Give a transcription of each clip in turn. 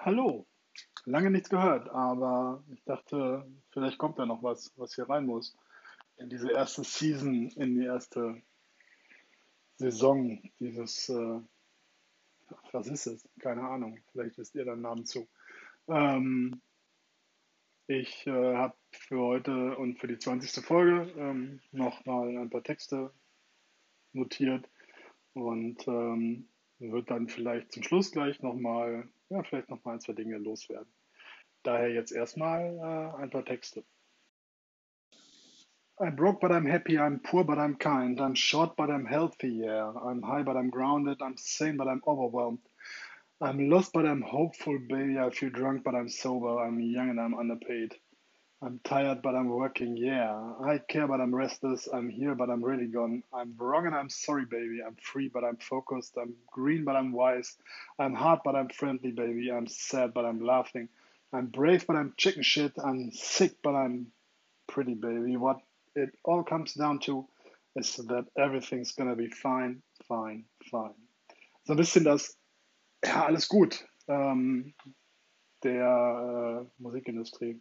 Hallo, lange nichts gehört, aber ich dachte, vielleicht kommt da noch was, was hier rein muss. In diese erste Season, in die erste Saison dieses, äh, was ist es? Keine Ahnung, vielleicht wisst ihr den Namen zu. Ähm, ich äh, habe für heute und für die 20. Folge ähm, nochmal ein paar Texte notiert und ähm, wird dann vielleicht zum Schluss gleich nochmal, ja, vielleicht nochmal ein, zwei Dinge loswerden. Daher jetzt erstmal äh, ein paar Texte. I'm broke but I'm happy, I'm poor but I'm kind, I'm short but I'm healthy, yeah. I'm high but I'm grounded, I'm sane but I'm overwhelmed. I'm lost but I'm hopeful, baby. I feel drunk but I'm sober, I'm young and I'm underpaid. I'm tired, but I'm working, yeah. I care, but I'm restless. I'm here, but I'm really gone. I'm wrong and I'm sorry, baby. I'm free, but I'm focused. I'm green, but I'm wise. I'm hard, but I'm friendly, baby. I'm sad, but I'm laughing. I'm brave, but I'm chicken shit. I'm sick, but I'm pretty, baby. What it all comes down to is that everything's gonna be fine, fine, fine. So ein bisschen das, ja, alles gut ähm, der äh, Musikindustrie.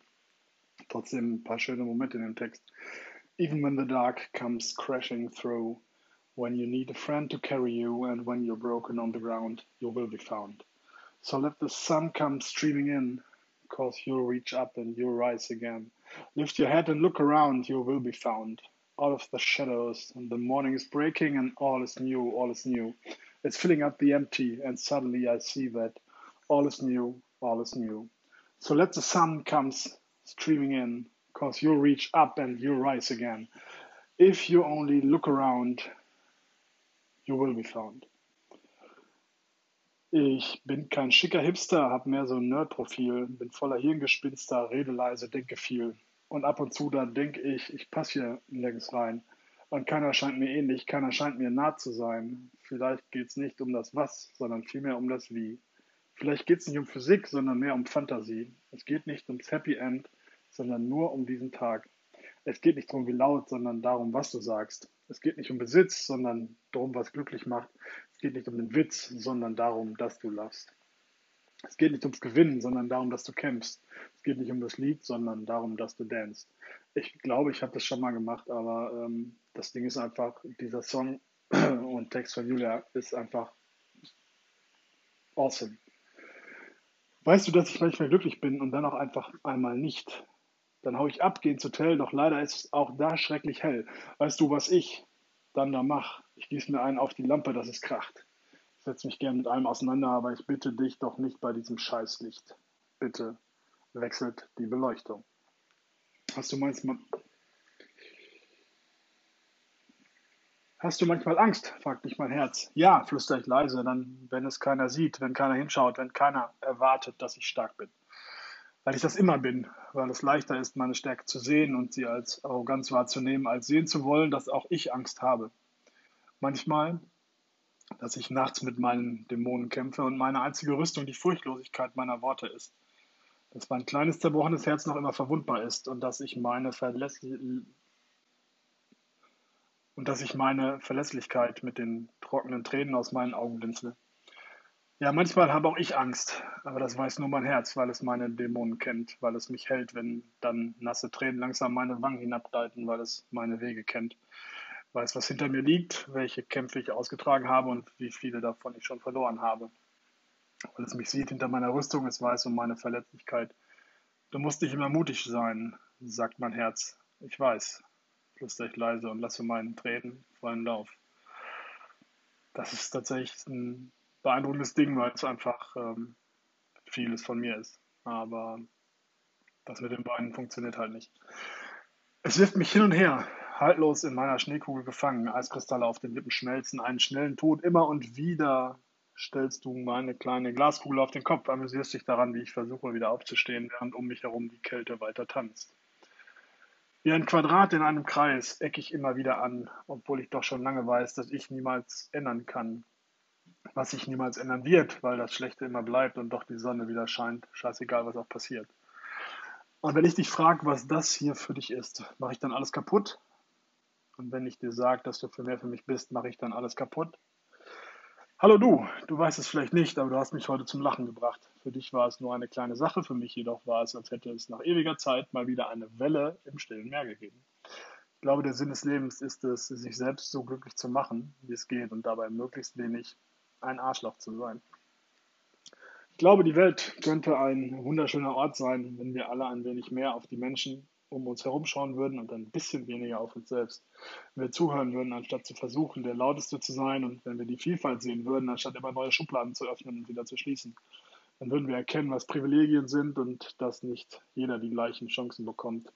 Trotzdem ein paar schöne Momente in dem Text. Even when the dark comes crashing through, when you need a friend to carry you, and when you're broken on the ground, you will be found. So let the sun come streaming in, cause you'll reach up and you'll rise again. Lift your head and look around, you will be found. Out of the shadows, and the morning is breaking, and all is new, all is new. It's filling up the empty, and suddenly I see that all is new, all is new. So let the sun comes streaming in, because you'll reach up and you'll rise again. If you only look around, you will be found. Ich bin kein schicker Hipster, hab mehr so ein Nerd-Profil, bin voller Hirngespinster, rede leise, denke viel. Und ab und zu dann denke ich, ich passe hier nirgends rein. Und keiner scheint mir ähnlich, keiner scheint mir nah zu sein. Vielleicht geht es nicht um das Was, sondern vielmehr um das Wie. Vielleicht geht es nicht um Physik, sondern mehr um Fantasie. Es geht nicht ums Happy End, sondern nur um diesen Tag. Es geht nicht darum, wie laut, sondern darum, was du sagst. Es geht nicht um Besitz, sondern darum, was glücklich macht. Es geht nicht um den Witz, sondern darum, dass du lachst. Es geht nicht ums Gewinnen, sondern darum, dass du kämpfst. Es geht nicht um das Lied, sondern darum, dass du danst. Ich glaube, ich habe das schon mal gemacht, aber ähm, das Ding ist einfach, dieser Song und Text von Julia ist einfach awesome. Weißt du, dass ich manchmal glücklich bin und dann auch einfach einmal nicht? Dann hau ich ab, geh ins Hotel, doch leider ist es auch da schrecklich hell. Weißt du, was ich dann da mach? Ich gieße mir einen auf die Lampe, dass es kracht. Ich setze mich gern mit allem auseinander, aber ich bitte dich doch nicht bei diesem Scheißlicht. Bitte wechselt die Beleuchtung. Hast du manchmal, Hast du manchmal Angst? fragt mich mein Herz. Ja, flüstere ich leise, dann, wenn es keiner sieht, wenn keiner hinschaut, wenn keiner erwartet, dass ich stark bin weil ich das immer bin, weil es leichter ist, meine Stärke zu sehen und sie als Arroganz wahrzunehmen, als sehen zu wollen, dass auch ich Angst habe. Manchmal, dass ich nachts mit meinen Dämonen kämpfe und meine einzige Rüstung die Furchtlosigkeit meiner Worte ist. Dass mein kleines zerbrochenes Herz noch immer verwundbar ist und dass ich meine Verlässlichkeit und dass ich meine Verlässlichkeit mit den trockenen Tränen aus meinen Augen blinzle. Ja, manchmal habe auch ich Angst, aber das weiß nur mein Herz, weil es meine Dämonen kennt, weil es mich hält, wenn dann nasse Tränen langsam meine Wangen hinabgleiten, weil es meine Wege kennt, weiß, was hinter mir liegt, welche Kämpfe ich ausgetragen habe und wie viele davon ich schon verloren habe. Weil es mich sieht hinter meiner Rüstung, es weiß um meine Verletzlichkeit. Du musst nicht immer mutig sein, sagt mein Herz. Ich weiß, flüster ich leise und lasse meinen Tränen freien Lauf. Das ist tatsächlich ein beeindruckendes Ding, weil es einfach ähm, vieles von mir ist. Aber das mit den Beinen funktioniert halt nicht. Es wirft mich hin und her, haltlos in meiner Schneekugel gefangen, Eiskristalle auf den Lippen schmelzen, einen schnellen Tod immer und wieder stellst du meine kleine Glaskugel auf den Kopf, amüsierst dich daran, wie ich versuche wieder aufzustehen, während um mich herum die Kälte weiter tanzt. Wie ein Quadrat in einem Kreis ecke ich immer wieder an, obwohl ich doch schon lange weiß, dass ich niemals ändern kann, was sich niemals ändern wird, weil das Schlechte immer bleibt und doch die Sonne wieder scheint. Scheißegal, was auch passiert. Und wenn ich dich frage, was das hier für dich ist, mache ich dann alles kaputt? Und wenn ich dir sage, dass du für mehr für mich bist, mache ich dann alles kaputt? Hallo du, du weißt es vielleicht nicht, aber du hast mich heute zum Lachen gebracht. Für dich war es nur eine kleine Sache, für mich jedoch war es, als hätte es nach ewiger Zeit mal wieder eine Welle im stillen Meer gegeben. Ich glaube, der Sinn des Lebens ist es, sich selbst so glücklich zu machen, wie es geht und dabei möglichst wenig ein Arschloch zu sein. Ich glaube, die Welt könnte ein wunderschöner Ort sein, wenn wir alle ein wenig mehr auf die Menschen um uns herum schauen würden und ein bisschen weniger auf uns selbst. Wenn wir zuhören würden, anstatt zu versuchen, der Lauteste zu sein und wenn wir die Vielfalt sehen würden, anstatt immer neue Schubladen zu öffnen und wieder zu schließen, dann würden wir erkennen, was Privilegien sind und dass nicht jeder die gleichen Chancen bekommt.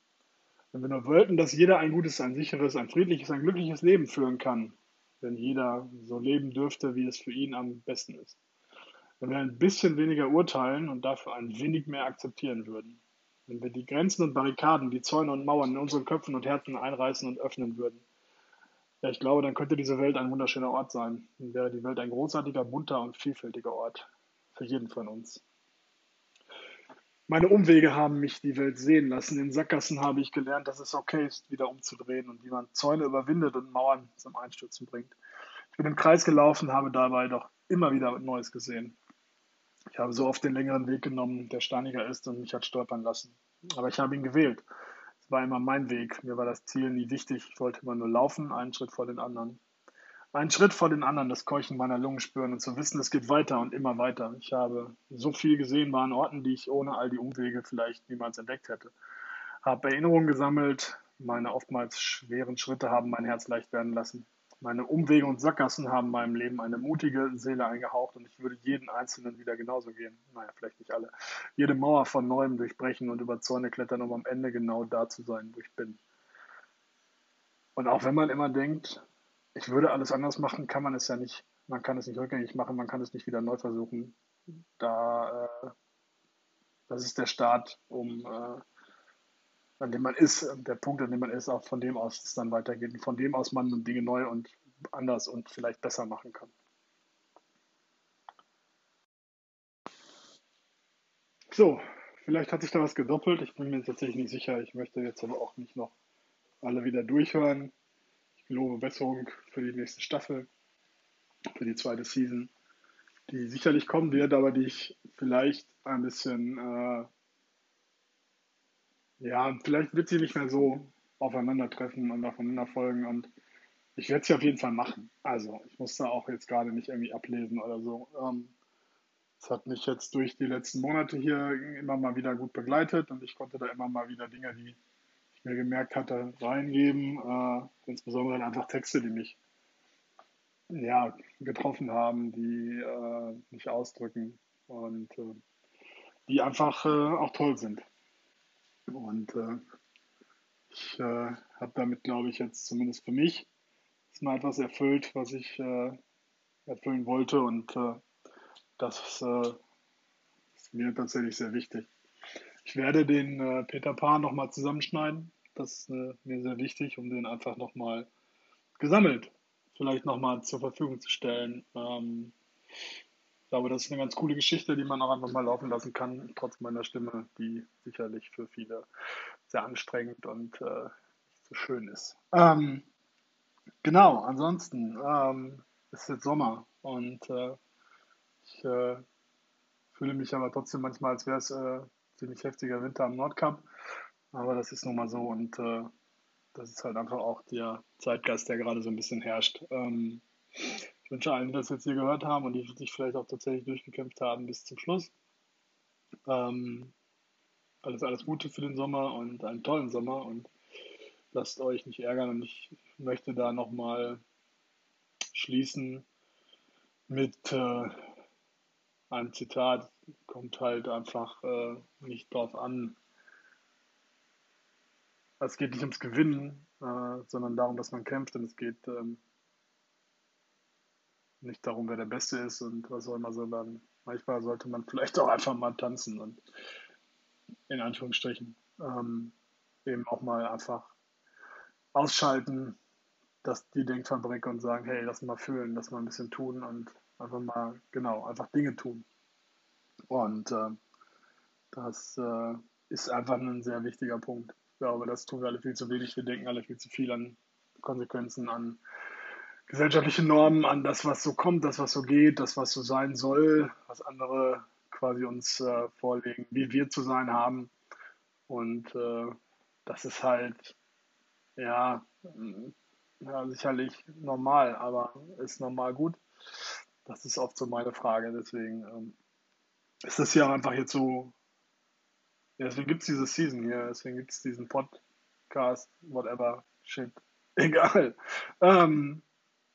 Wenn wir nur wollten, dass jeder ein gutes, ein sicheres, ein friedliches, ein glückliches Leben führen kann, wenn jeder so leben dürfte, wie es für ihn am besten ist. Wenn wir ein bisschen weniger urteilen und dafür ein wenig mehr akzeptieren würden. Wenn wir die Grenzen und Barrikaden, die Zäune und Mauern in unseren Köpfen und Herzen einreißen und öffnen würden. Ja, ich glaube, dann könnte diese Welt ein wunderschöner Ort sein. Dann wäre die Welt ein großartiger, bunter und vielfältiger Ort. Für jeden von uns. Meine Umwege haben mich die Welt sehen lassen. In Sackgassen habe ich gelernt, dass es okay ist, wieder umzudrehen und wie man Zäune überwindet und Mauern zum Einstürzen bringt. Ich bin im Kreis gelaufen, habe dabei doch immer wieder Neues gesehen. Ich habe so oft den längeren Weg genommen, der steiniger ist und mich hat stolpern lassen. Aber ich habe ihn gewählt. Es war immer mein Weg. Mir war das Ziel nie wichtig. Ich wollte immer nur laufen, einen Schritt vor den anderen. Einen Schritt vor den anderen, das Keuchen meiner Lungen spüren und zu wissen, es geht weiter und immer weiter. Ich habe so viel gesehen, war an Orten, die ich ohne all die Umwege vielleicht niemals entdeckt hätte. Habe Erinnerungen gesammelt. Meine oftmals schweren Schritte haben mein Herz leicht werden lassen. Meine Umwege und Sackgassen haben meinem Leben eine mutige Seele eingehaucht und ich würde jeden Einzelnen wieder genauso gehen. Naja, vielleicht nicht alle. Jede Mauer von neuem durchbrechen und über Zäune klettern, um am Ende genau da zu sein, wo ich bin. Und auch wenn man immer denkt, ich würde alles anders machen, kann man es ja nicht. Man kann es nicht rückgängig machen, man kann es nicht wieder neu versuchen. Da, äh, das ist der Start, um äh, an dem man ist, der Punkt, an dem man ist, auch von dem aus es dann weitergeht und von dem aus man Dinge neu und anders und vielleicht besser machen kann. So, vielleicht hat sich da was gedoppelt. Ich bin mir tatsächlich nicht sicher. Ich möchte jetzt aber auch nicht noch alle wieder durchhören. Gelobe Besserung für die nächste Staffel, für die zweite Season, die sicherlich kommen wird, aber die ich vielleicht ein bisschen äh, ja, vielleicht wird sie nicht mehr so aufeinandertreffen und aufeinander folgen und ich werde sie auf jeden Fall machen. Also, ich muss da auch jetzt gerade nicht irgendwie ablesen oder so. Ähm, es hat mich jetzt durch die letzten Monate hier immer mal wieder gut begleitet und ich konnte da immer mal wieder Dinge, die mir gemerkt hatte, reingeben. Äh, insbesondere dann einfach Texte, die mich ja, getroffen haben, die äh, mich ausdrücken und äh, die einfach äh, auch toll sind. Und äh, ich äh, habe damit, glaube ich, jetzt zumindest für mich mal etwas erfüllt, was ich erfüllen wollte. Und das ist mir tatsächlich sehr wichtig. Ich werde den äh, Peter Pan nochmal zusammenschneiden. Das ist mir sehr wichtig, um den einfach nochmal gesammelt vielleicht nochmal zur Verfügung zu stellen. Ähm, glaube, das ist eine ganz coole Geschichte, die man auch einfach mal laufen lassen kann, trotz meiner Stimme, die sicherlich für viele sehr anstrengend und äh, nicht so schön ist. Ähm, genau, ansonsten ähm, ist jetzt Sommer und äh, ich äh, fühle mich aber trotzdem manchmal, als wäre es äh, ziemlich heftiger Winter am Nordkap. Aber das ist nun mal so und äh, das ist halt einfach auch der Zeitgeist, der gerade so ein bisschen herrscht. Ähm, ich wünsche allen, die das jetzt hier gehört haben und die sich vielleicht auch tatsächlich durchgekämpft haben bis zum Schluss. Ähm, alles, alles Gute für den Sommer und einen tollen Sommer und lasst euch nicht ärgern. Und ich möchte da nochmal schließen mit äh, einem Zitat. Kommt halt einfach äh, nicht drauf an. Es geht nicht ums Gewinnen, äh, sondern darum, dass man kämpft und es geht ähm, nicht darum, wer der Beste ist und was auch immer, sondern manchmal sollte man vielleicht auch einfach mal tanzen und in Anführungsstrichen ähm, eben auch mal einfach ausschalten, dass die Denkfabrik und sagen, hey, lass mal fühlen, lass mal ein bisschen tun und einfach mal, genau, einfach Dinge tun. Und äh, das äh, ist einfach ein sehr wichtiger Punkt. Ich glaube, das tun wir alle viel zu wenig. Wir denken alle viel zu viel an Konsequenzen, an gesellschaftliche Normen an das, was so kommt, das, was so geht, das, was so sein soll, was andere quasi uns äh, vorlegen, wie wir zu sein haben. Und äh, das ist halt, ja, ja, sicherlich normal, aber ist normal gut? Das ist oft so meine Frage. Deswegen ähm, ist das ja einfach jetzt so, ja, deswegen gibt es diese Season hier, deswegen gibt es diesen Podcast, whatever, shit, egal. Ähm,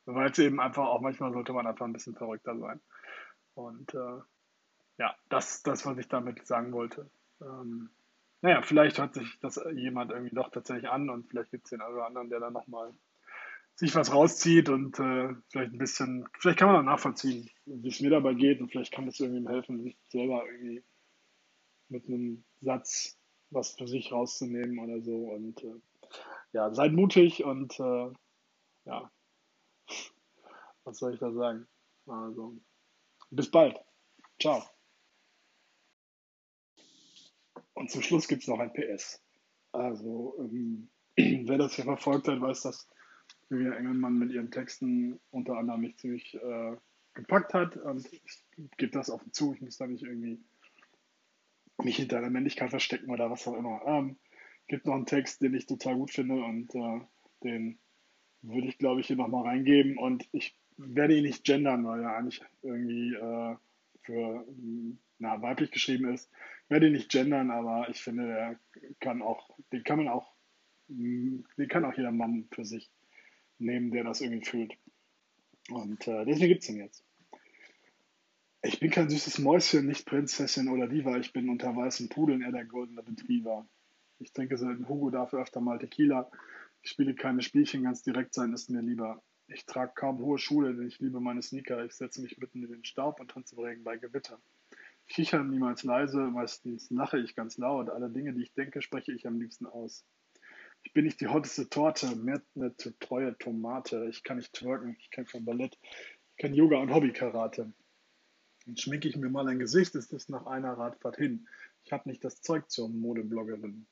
weil es eben einfach auch manchmal sollte man einfach ein bisschen verrückter sein. Und äh, ja, das, das, was ich damit sagen wollte. Ähm, naja, vielleicht hört sich das jemand irgendwie doch tatsächlich an und vielleicht gibt es den einen oder anderen, der dann nochmal sich was rauszieht und äh, vielleicht ein bisschen, vielleicht kann man auch nachvollziehen, wie es mir dabei geht und vielleicht kann es irgendwie helfen, sich selber irgendwie mit einem Satz was für sich rauszunehmen oder so. Und äh, ja, seid mutig und äh, ja, was soll ich da sagen? Also, bis bald. Ciao. Und zum Schluss gibt es noch ein PS. Also, ähm, wer das hier verfolgt hat, weiß, dass Julia Engelmann mit ihren Texten unter anderem mich ziemlich äh, gepackt hat. Und ich gebe das offen zu, ich muss da nicht irgendwie mich hinter der Männlichkeit verstecken oder was auch immer. Ähm, gibt noch einen Text, den ich total gut finde und äh, den würde ich, glaube ich, hier nochmal reingeben. Und ich werde ihn nicht gendern, weil er eigentlich irgendwie äh, für na, weiblich geschrieben ist. Ich werde ihn nicht gendern, aber ich finde, der kann auch, den kann man auch, den kann auch jeder Mann für sich nehmen, der das irgendwie fühlt. Und äh, deswegen gibt es ihn jetzt. Ich bin kein süßes Mäuschen, nicht Prinzessin oder Diva. Ich bin unter weißen Pudeln eher der goldene Retriever. Ich trinke selten Hugo, dafür öfter mal Tequila. Ich spiele keine Spielchen, ganz direkt sein ist mir lieber. Ich trage kaum hohe Schuhe, denn ich liebe meine Sneaker. Ich setze mich mitten in den Staub und tanze Regen bei Gewitter. Ich kicher niemals leise, meistens lache ich ganz laut. Alle Dinge, die ich denke, spreche ich am liebsten aus. Ich bin nicht die hotteste Torte, mehr eine zu treue Tomate. Ich kann nicht twerken, ich kenne kein Ballett, ich kann Yoga und Hobby-Karate. Dann schminke ich mir mal ein Gesicht, ist es nach einer Radfahrt hin. Ich habe nicht das Zeug zur Modebloggerin.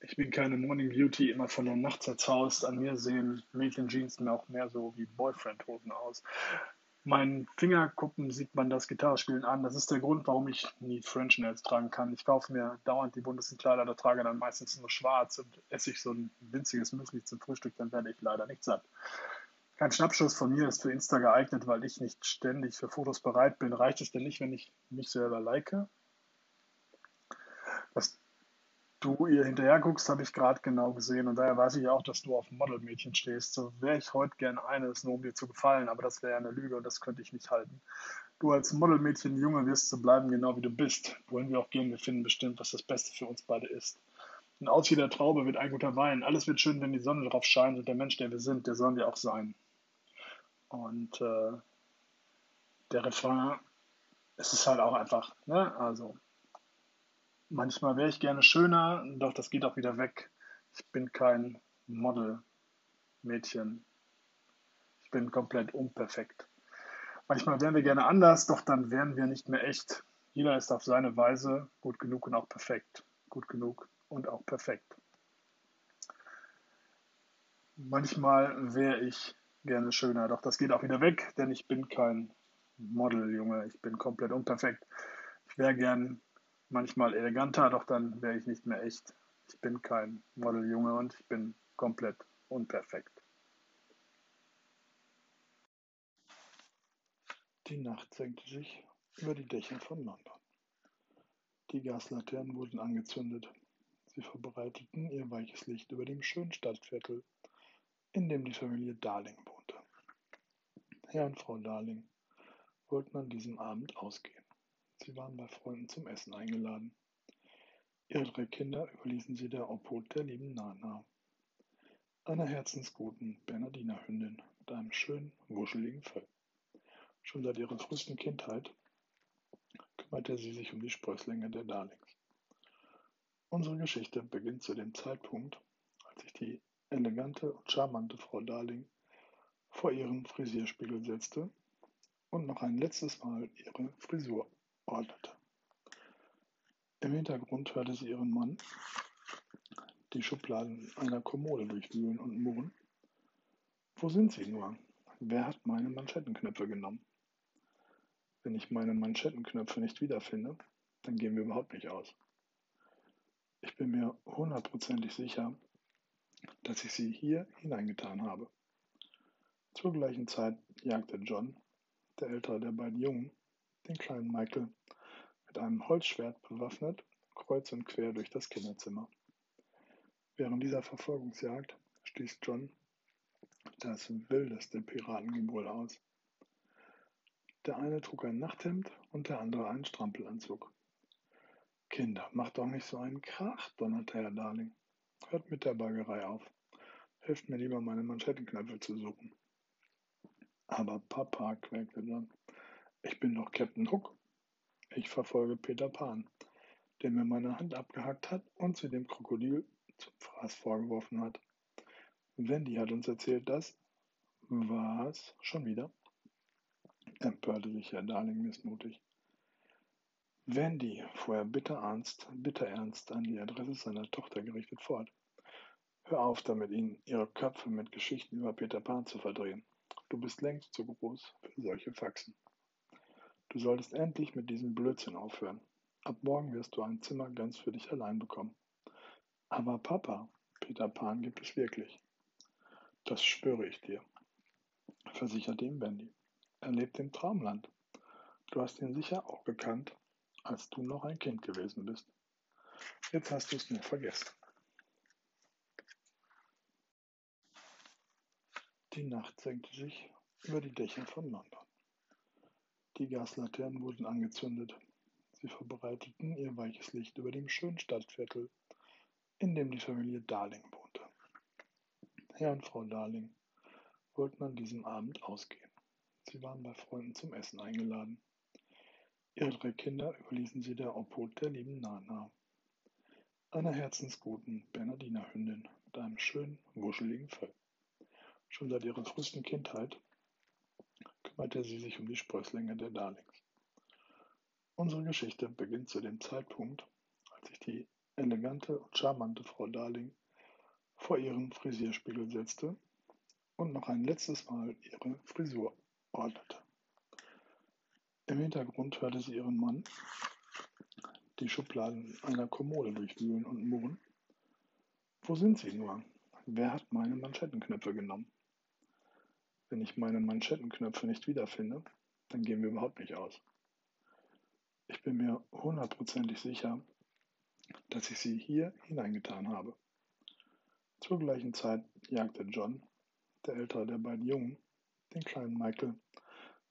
Ich bin keine Morning Beauty, immer von der Nacht zerzaust. An mir sehen Mädchenjeans mir auch mehr so wie Boyfriend-Hosen aus meinen Fingerkuppen sieht man das Gitarrespielen an. Das ist der Grund, warum ich nie French Nails tragen kann. Ich kaufe mir dauernd die buntesten Kleider, da trage dann meistens nur schwarz und esse ich so ein winziges Müsli zum Frühstück, dann werde ich leider nicht satt. Kein Schnappschuss von mir ist für Insta geeignet, weil ich nicht ständig für Fotos bereit bin. Reicht es denn nicht, wenn ich mich selber like? Das du ihr hinterher guckst, habe ich gerade genau gesehen. Und daher weiß ich auch, dass du auf Modelmädchen stehst. So wäre ich heute gern eines, nur um dir zu gefallen, aber das wäre ja eine Lüge und das könnte ich nicht halten. Du als Modelmädchen, Junge, wirst so bleiben, genau wie du bist. Wohin wir auch gehen, wir finden bestimmt, was das Beste für uns beide ist. Und aus jeder Traube wird ein guter Wein. Alles wird schön, wenn die Sonne drauf scheint und der Mensch, der wir sind, der sollen wir auch sein. Und äh, der Refrain, es ist halt auch einfach, ne? Also, Manchmal wäre ich gerne schöner, doch das geht auch wieder weg. Ich bin kein Model-Mädchen. Ich bin komplett unperfekt. Manchmal wären wir gerne anders, doch dann wären wir nicht mehr echt. Jeder ist auf seine Weise gut genug und auch perfekt. Gut genug und auch perfekt. Manchmal wäre ich gerne schöner, doch das geht auch wieder weg, denn ich bin kein Model, Junge. Ich bin komplett unperfekt. Ich wäre gern manchmal eleganter, doch dann wäre ich nicht mehr echt. Ich bin kein Modeljunge und ich bin komplett unperfekt. Die Nacht senkte sich über die Dächer von London. Die Gaslaternen wurden angezündet. Sie verbreiteten ihr weiches Licht über dem schönen Stadtviertel, in dem die Familie Darling wohnte. Herr und Frau Darling wollten an diesem Abend ausgehen. Sie waren bei Freunden zum Essen eingeladen. Ihre drei Kinder überließen sie der Obhut der lieben Nana, einer herzensguten Bernardinerhündin mit einem schönen, wuscheligen Fell. Schon seit ihrer frühesten Kindheit kümmerte sie sich um die Sprösslinge der Darlings. Unsere Geschichte beginnt zu dem Zeitpunkt, als sich die elegante und charmante Frau Darling vor ihren Frisierspiegel setzte und noch ein letztes Mal ihre Frisur ordnete. Im Hintergrund hörte sie ihren Mann die Schubladen einer Kommode durchwühlen und murren. Wo sind sie nur? Wer hat meine Manschettenknöpfe genommen? Wenn ich meine Manschettenknöpfe nicht wiederfinde, dann gehen wir überhaupt nicht aus. Ich bin mir hundertprozentig sicher, dass ich sie hier hineingetan habe. Zur gleichen Zeit jagte John, der ältere der beiden Jungen, den kleinen Michael mit einem Holzschwert bewaffnet, kreuz und quer durch das Kinderzimmer. Während dieser Verfolgungsjagd stieß John das wildeste Piratengebrüll aus. Der eine trug ein Nachthemd und der andere einen Strampelanzug. Kinder, macht doch nicht so einen Krach, donnerte Herr Darling. Hört mit der Baggerei auf. Helft mir lieber, meine Manschettenknöpfe zu suchen. Aber Papa, quäkte John, ich bin doch Captain Hook. Ich verfolge Peter Pan, der mir meine Hand abgehackt hat und sie dem Krokodil zum Fraß vorgeworfen hat. Wendy hat uns erzählt, dass. Was? Schon wieder? empörte sich Herr Darling missmutig. Wendy, fuhr er bitter ernst, bitter ernst an die Adresse seiner Tochter gerichtet fort. Hör auf damit, ihnen ihre Köpfe mit Geschichten über Peter Pan zu verdrehen. Du bist längst zu groß für solche Faxen. Du solltest endlich mit diesem Blödsinn aufhören. Ab morgen wirst du ein Zimmer ganz für dich allein bekommen. Aber Papa, Peter Pan gibt es wirklich. Das schwöre ich dir, versicherte ihm Wendy. Er lebt im Traumland. Du hast ihn sicher auch gekannt, als du noch ein Kind gewesen bist. Jetzt hast du es nur vergessen. Die Nacht senkte sich über die Dächer von London. Die Gaslaternen wurden angezündet. Sie verbreiteten ihr weiches Licht über dem schönen Stadtviertel, in dem die Familie Darling wohnte. Herr und Frau Darling wollten an diesem Abend ausgehen. Sie waren bei Freunden zum Essen eingeladen. Ihre drei Kinder überließen sie der Obhut der lieben Nana, einer herzensguten Bernardinerhündin mit einem schönen, wuscheligen Fell. Schon seit ihrer frühesten Kindheit kümmerte sie sich um die Sprösslinge der Darlings. Unsere Geschichte beginnt zu dem Zeitpunkt, als sich die elegante und charmante Frau Darling vor ihren Frisierspiegel setzte und noch ein letztes Mal ihre Frisur ordnete. Im Hintergrund hörte sie ihren Mann die Schubladen einer Kommode durchwühlen und murren. Wo sind sie nur? Wer hat meine Manschettenknöpfe genommen? Wenn ich meine Manschettenknöpfe nicht wiederfinde, dann gehen wir überhaupt nicht aus. Ich bin mir hundertprozentig sicher, dass ich sie hier hineingetan habe. Zur gleichen Zeit jagte John, der ältere der beiden Jungen, den kleinen Michael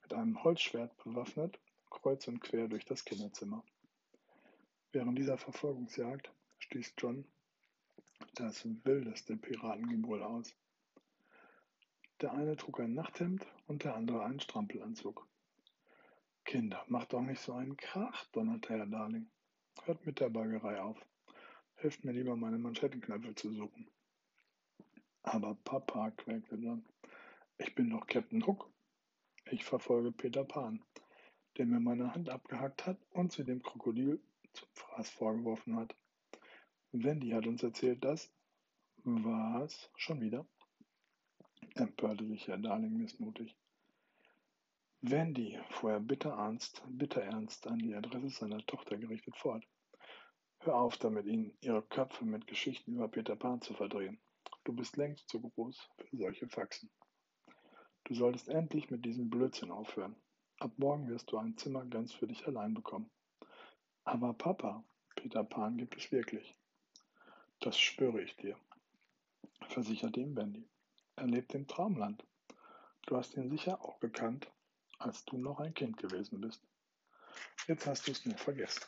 mit einem Holzschwert bewaffnet, kreuz und quer durch das Kinderzimmer. Während dieser Verfolgungsjagd stieß John das wildeste Piratengebrüll aus. Der eine trug ein Nachthemd und der andere einen Strampelanzug. Kinder, macht doch nicht so einen Krach, donnerte Herr Darling. Hört mit der Baggerei auf. Helft mir lieber, meine Manschettenknöpfe zu suchen. Aber Papa, quäkte John, ich bin doch Captain Hook. Ich verfolge Peter Pan, der mir meine Hand abgehackt hat und sie dem Krokodil zum Fraß vorgeworfen hat. Wendy hat uns erzählt, dass. Was? Schon wieder? Empörte sich Herr Darling missmutig. Wendy, fuhr er bitter ernst, bitter ernst an die Adresse seiner Tochter gerichtet fort. Hör auf damit, ihnen ihre Köpfe mit Geschichten über Peter Pan zu verdrehen. Du bist längst zu groß für solche Faxen. Du solltest endlich mit diesem Blödsinn aufhören. Ab morgen wirst du ein Zimmer ganz für dich allein bekommen. Aber Papa, Peter Pan gibt es wirklich. Das schwöre ich dir, versicherte ihm Wendy. Er lebt im Traumland. Du hast ihn sicher auch gekannt, als du noch ein Kind gewesen bist. Jetzt hast du es nur vergessen.